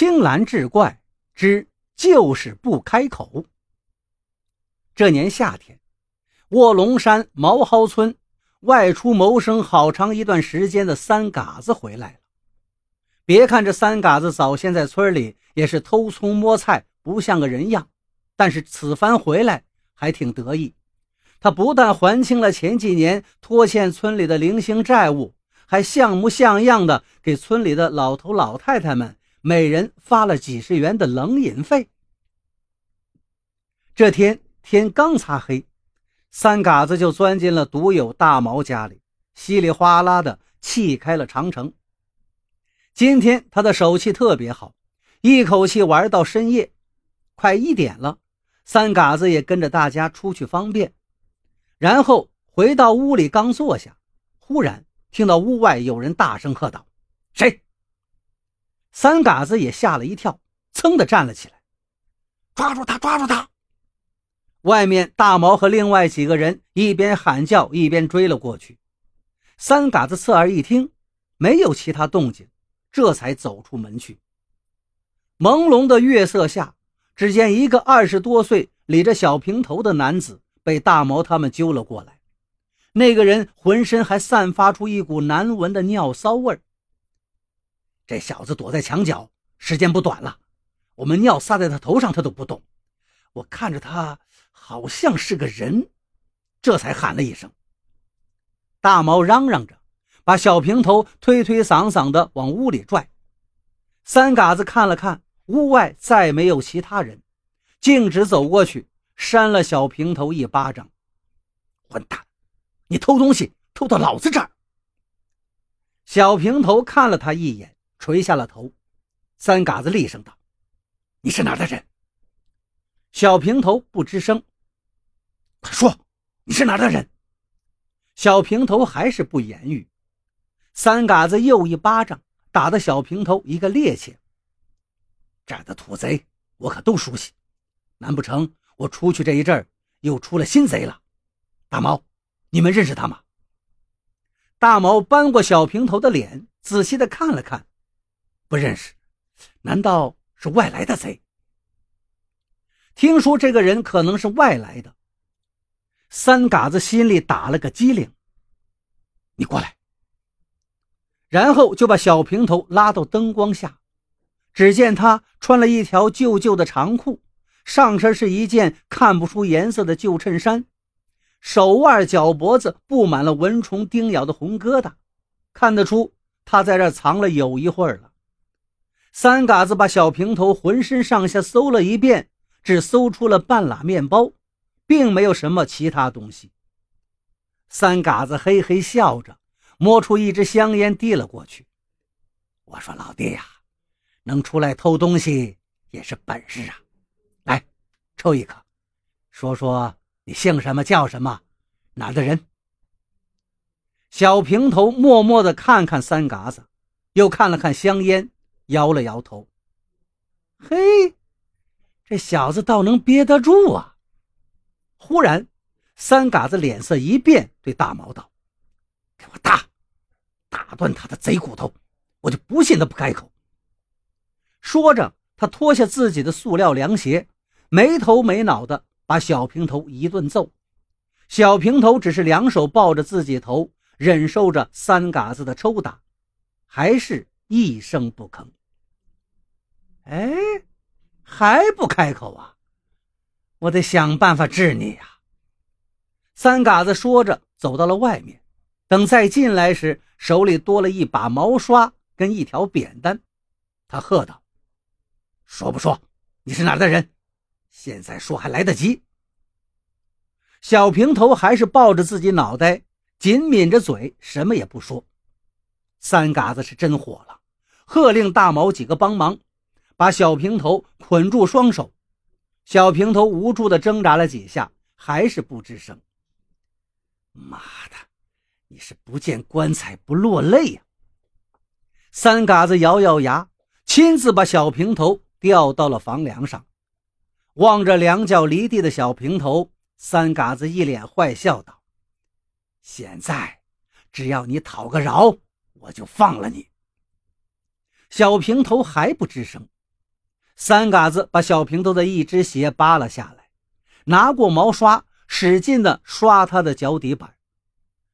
青蓝志怪之就是不开口。这年夏天，卧龙山毛蒿村外出谋生好长一段时间的三嘎子回来了。别看这三嘎子早先在村里也是偷葱摸菜，不像个人样，但是此番回来还挺得意。他不但还清了前几年拖欠村里的零星债务，还像模像样的给村里的老头老太太们每人发了几十元的冷饮费。这天天刚擦黑，三嘎子就钻进了独有大毛家里，稀里哗啦的气开了长城。今天他的手气特别好，一口气玩到深夜，快一点了，三嘎子也跟着大家出去方便。然后回到屋里，刚坐下，忽然听到屋外有人大声喝道：“谁？”三嘎子也吓了一跳，噌的站了起来：“抓住他！抓住他！”外面大毛和另外几个人一边喊叫，一边追了过去。三嘎子侧耳一听，没有其他动静，这才走出门去。朦胧的月色下，只见一个二十多岁、理着小平头的男子。被大毛他们揪了过来，那个人浑身还散发出一股难闻的尿骚味儿。这小子躲在墙角，时间不短了。我们尿撒在他头上，他都不动。我看着他好像是个人，这才喊了一声。大毛嚷嚷着，把小平头推推搡搡的往屋里拽。三嘎子看了看屋外，再没有其他人，径直走过去。扇了小平头一巴掌，混蛋！你偷东西偷到老子这儿！小平头看了他一眼，垂下了头。三嘎子厉声道：“你是哪的人？”小平头不吱声。快说，你是哪的人？小平头还是不言语。三嘎子又一巴掌打的小平头一个趔趄。这儿的土贼我可都熟悉，难不成？我出去这一阵儿，又出了新贼了。大毛，你们认识他吗？大毛扳过小平头的脸，仔细的看了看，不认识。难道是外来的贼？听说这个人可能是外来的，三嘎子心里打了个激灵。你过来。然后就把小平头拉到灯光下，只见他穿了一条旧旧的长裤。上身是一件看不出颜色的旧衬衫，手腕、脚脖子布满了蚊虫叮咬的红疙瘩，看得出他在这藏了有一会儿了。三嘎子把小平头浑身上下搜了一遍，只搜出了半拉面包，并没有什么其他东西。三嘎子嘿嘿笑着，摸出一支香烟递了过去。我说：“老弟呀，能出来偷东西也是本事啊。”来抽一颗，说说你姓什么叫什么，哪的人？小平头默默地看看三嘎子，又看了看香烟，摇了摇头。嘿，这小子倒能憋得住啊！忽然，三嘎子脸色一变，对大毛道：“给我打，打断他的贼骨头，我就不信他不开口。”说着，他脱下自己的塑料凉鞋。没头没脑的把小平头一顿揍，小平头只是两手抱着自己头，忍受着三嘎子的抽打，还是一声不吭。哎，还不开口啊？我得想办法治你呀！三嘎子说着，走到了外面。等再进来时，手里多了一把毛刷跟一条扁担。他喝道：“说不说？你是哪的人？”现在说还来得及。小平头还是抱着自己脑袋，紧抿着嘴，什么也不说。三嘎子是真火了，喝令大毛几个帮忙，把小平头捆住双手。小平头无助地挣扎了几下，还是不吱声。妈的，你是不见棺材不落泪呀！三嘎子咬咬牙，亲自把小平头吊到了房梁上。望着两脚离地的小平头，三嘎子一脸坏笑道：“现在只要你讨个饶，我就放了你。”小平头还不吱声，三嘎子把小平头的一只鞋扒了下来，拿过毛刷，使劲的刷他的脚底板。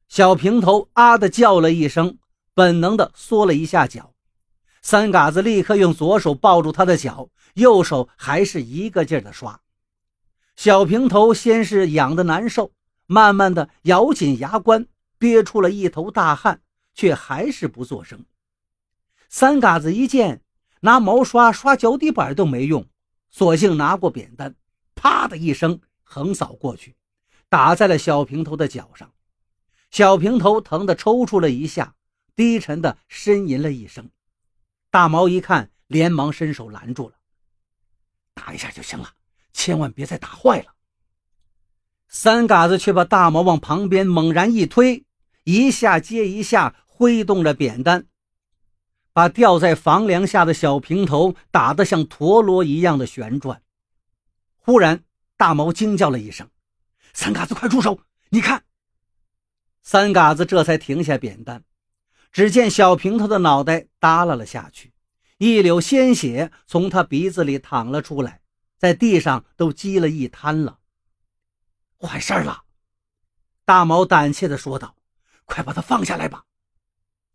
小平头啊的叫了一声，本能的缩了一下脚。三嘎子立刻用左手抱住他的脚，右手还是一个劲儿的刷。小平头先是痒的难受，慢慢的咬紧牙关，憋出了一头大汗，却还是不作声。三嘎子一见，拿毛刷刷脚底板都没用，索性拿过扁担，啪的一声横扫过去，打在了小平头的脚上。小平头疼得抽搐了一下，低沉的呻吟了一声。大毛一看，连忙伸手拦住了：“打一下就行了，千万别再打坏了。”三嘎子却把大毛往旁边猛然一推，一下接一下挥动着扁担。把吊在房梁下的小平头打得像陀螺一样的旋转。忽然，大毛惊叫了一声：“三嘎子，快住手！你看！”三嘎子这才停下扁担。只见小平头的脑袋耷拉了下去，一绺鲜血从他鼻子里淌了出来，在地上都积了一滩了。坏事了！大毛胆怯地说道：“快把他放下来吧！”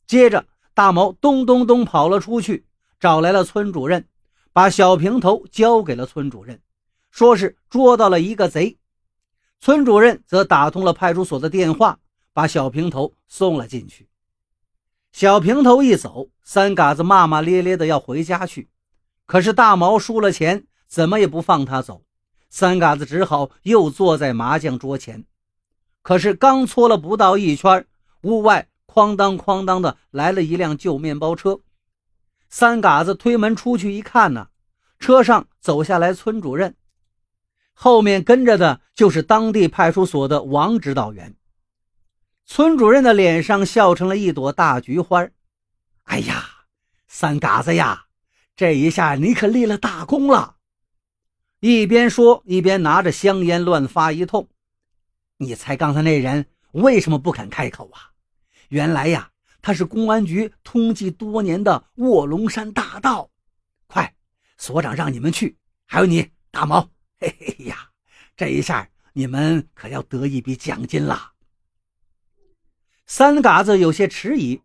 接着。大毛咚咚咚跑了出去，找来了村主任，把小平头交给了村主任，说是捉到了一个贼。村主任则打通了派出所的电话，把小平头送了进去。小平头一走，三嘎子骂骂咧咧的要回家去，可是大毛输了钱，怎么也不放他走。三嘎子只好又坐在麻将桌前。可是刚搓了不到一圈，屋外。哐当哐当的来了一辆旧面包车，三嘎子推门出去一看呢，车上走下来村主任，后面跟着的就是当地派出所的王指导员。村主任的脸上笑成了一朵大菊花。哎呀，三嘎子呀，这一下你可立了大功了！一边说一边拿着香烟乱发一通。你猜刚才那人为什么不肯开口啊？原来呀，他是公安局通缉多年的卧龙山大盗。快，所长让你们去，还有你大毛。嘿嘿呀，这一下你们可要得一笔奖金了。三嘎子有些迟疑，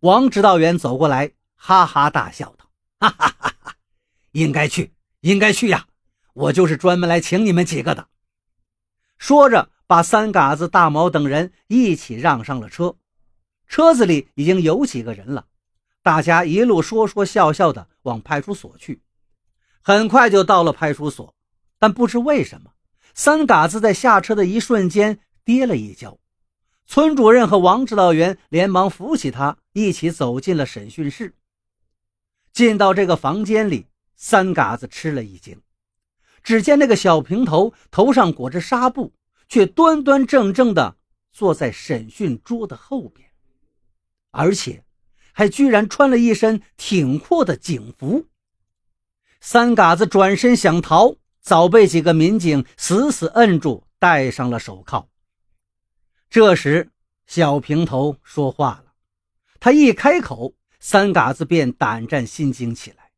王指导员走过来，哈哈大笑道：“哈哈哈哈，应该去，应该去呀！我就是专门来请你们几个的。”说着，把三嘎子、大毛等人一起让上了车。车子里已经有几个人了，大家一路说说笑笑的往派出所去。很快就到了派出所，但不知为什么，三嘎子在下车的一瞬间跌了一跤。村主任和王指导员连忙扶起他，一起走进了审讯室。进到这个房间里，三嘎子吃了一惊，只见那个小平头头上裹着纱布，却端端正正地坐在审讯桌的后边。而且，还居然穿了一身挺阔的警服。三嘎子转身想逃，早被几个民警死死摁住，戴上了手铐。这时，小平头说话了，他一开口，三嘎子便胆战心惊起来。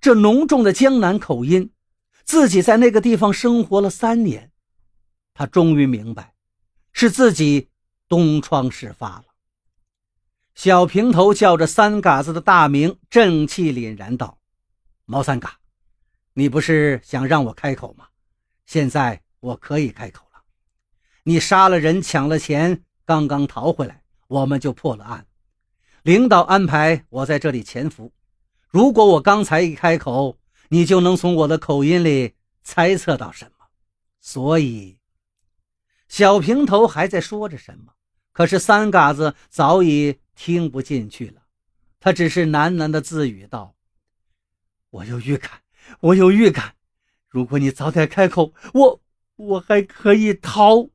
这浓重的江南口音，自己在那个地方生活了三年，他终于明白，是自己东窗事发了。小平头叫着三嘎子的大名，正气凛然道：“毛三嘎，你不是想让我开口吗？现在我可以开口了。你杀了人，抢了钱，刚刚逃回来，我们就破了案。领导安排我在这里潜伏。如果我刚才一开口，你就能从我的口音里猜测到什么。所以，小平头还在说着什么，可是三嘎子早已……”听不进去了，他只是喃喃的自语道：“我有预感，我有预感，如果你早点开口，我我还可以逃。”